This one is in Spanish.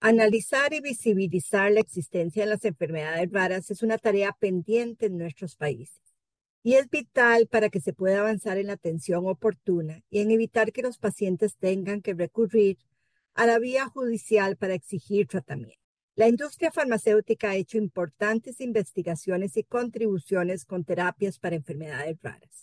Analizar y visibilizar la existencia de las enfermedades raras es una tarea pendiente en nuestros países y es vital para que se pueda avanzar en la atención oportuna y en evitar que los pacientes tengan que recurrir a la vía judicial para exigir tratamiento. La industria farmacéutica ha hecho importantes investigaciones y contribuciones con terapias para enfermedades raras.